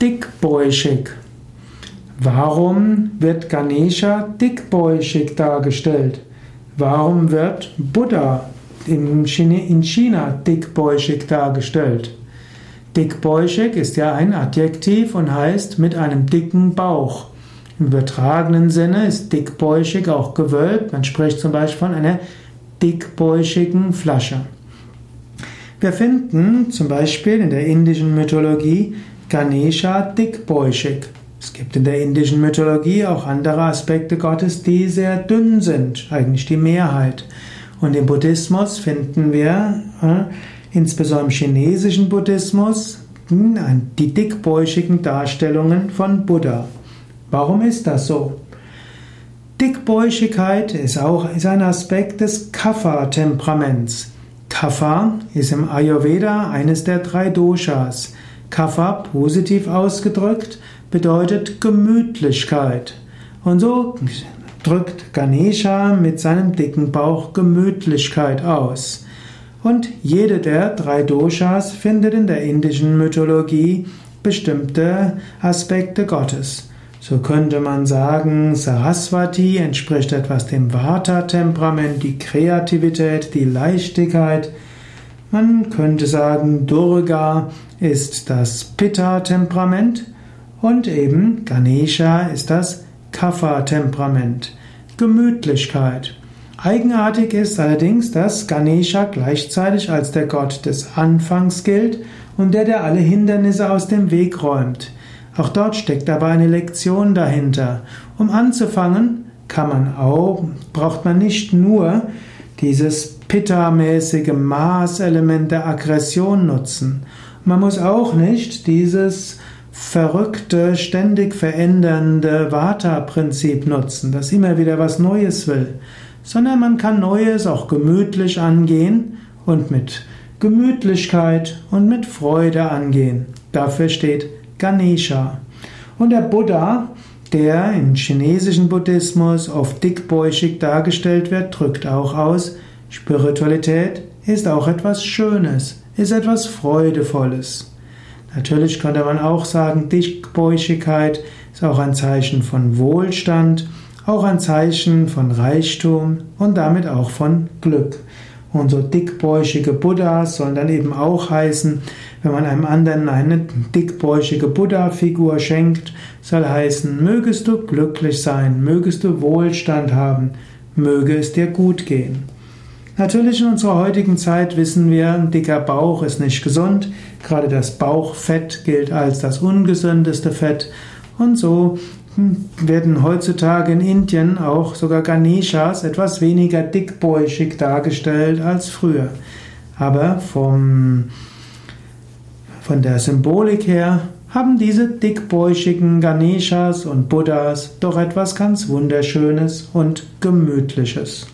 Dickbäuchig. Warum wird Ganesha dickbäuchig dargestellt? Warum wird Buddha in China dickbäuchig dargestellt? Dickbäuchig ist ja ein Adjektiv und heißt mit einem dicken Bauch. Im übertragenen Sinne ist dickbäuchig auch gewölbt. Man spricht zum Beispiel von einer dickbäuchigen Flasche. Wir finden zum Beispiel in der indischen Mythologie Ganesha dickbäuchig. Es gibt in der indischen Mythologie auch andere Aspekte Gottes, die sehr dünn sind, eigentlich die Mehrheit. Und im Buddhismus finden wir, äh, insbesondere im chinesischen Buddhismus, hm, die dickbäuchigen Darstellungen von Buddha. Warum ist das so? Dickbäuchigkeit ist auch ist ein Aspekt des Kapha-Temperaments. Kapha ist im Ayurveda eines der drei Doshas. Kapha, positiv ausgedrückt, bedeutet Gemütlichkeit. Und so drückt Ganesha mit seinem dicken Bauch Gemütlichkeit aus. Und jede der drei Doshas findet in der indischen Mythologie bestimmte Aspekte Gottes. So könnte man sagen, Saraswati entspricht etwas dem Vata-Temperament, die Kreativität, die Leichtigkeit. Man könnte sagen, Durga ist das Pitta-Temperament und eben Ganesha ist das Kapha-Temperament, Gemütlichkeit. Eigenartig ist allerdings, dass Ganesha gleichzeitig als der Gott des Anfangs gilt und der, der alle Hindernisse aus dem Weg räumt. Auch dort steckt aber eine Lektion dahinter. Um anzufangen, kann man auch, braucht man nicht nur dieses Pitta-mäßige Maßelement der Aggression nutzen. Man muss auch nicht dieses verrückte, ständig verändernde Vata-Prinzip nutzen, das immer wieder was Neues will, sondern man kann Neues auch gemütlich angehen und mit Gemütlichkeit und mit Freude angehen. Dafür steht Ganesha. Und der Buddha, der im chinesischen Buddhismus oft dickbäuchig dargestellt wird, drückt auch aus, Spiritualität ist auch etwas Schönes, ist etwas Freudevolles. Natürlich könnte man auch sagen, Dickbäuchigkeit ist auch ein Zeichen von Wohlstand, auch ein Zeichen von Reichtum und damit auch von Glück. Und so dickbäuchige Buddhas sollen dann eben auch heißen, wenn man einem anderen eine dickbäuchige Buddha-Figur schenkt, soll heißen, mögest du glücklich sein, mögest du Wohlstand haben, möge es dir gut gehen. Natürlich in unserer heutigen Zeit wissen wir, ein dicker Bauch ist nicht gesund. Gerade das Bauchfett gilt als das ungesündeste Fett. Und so werden heutzutage in Indien auch sogar Ganeshas etwas weniger dickbäuchig dargestellt als früher. Aber vom, von der Symbolik her haben diese dickbäuchigen Ganeshas und Buddhas doch etwas ganz Wunderschönes und Gemütliches.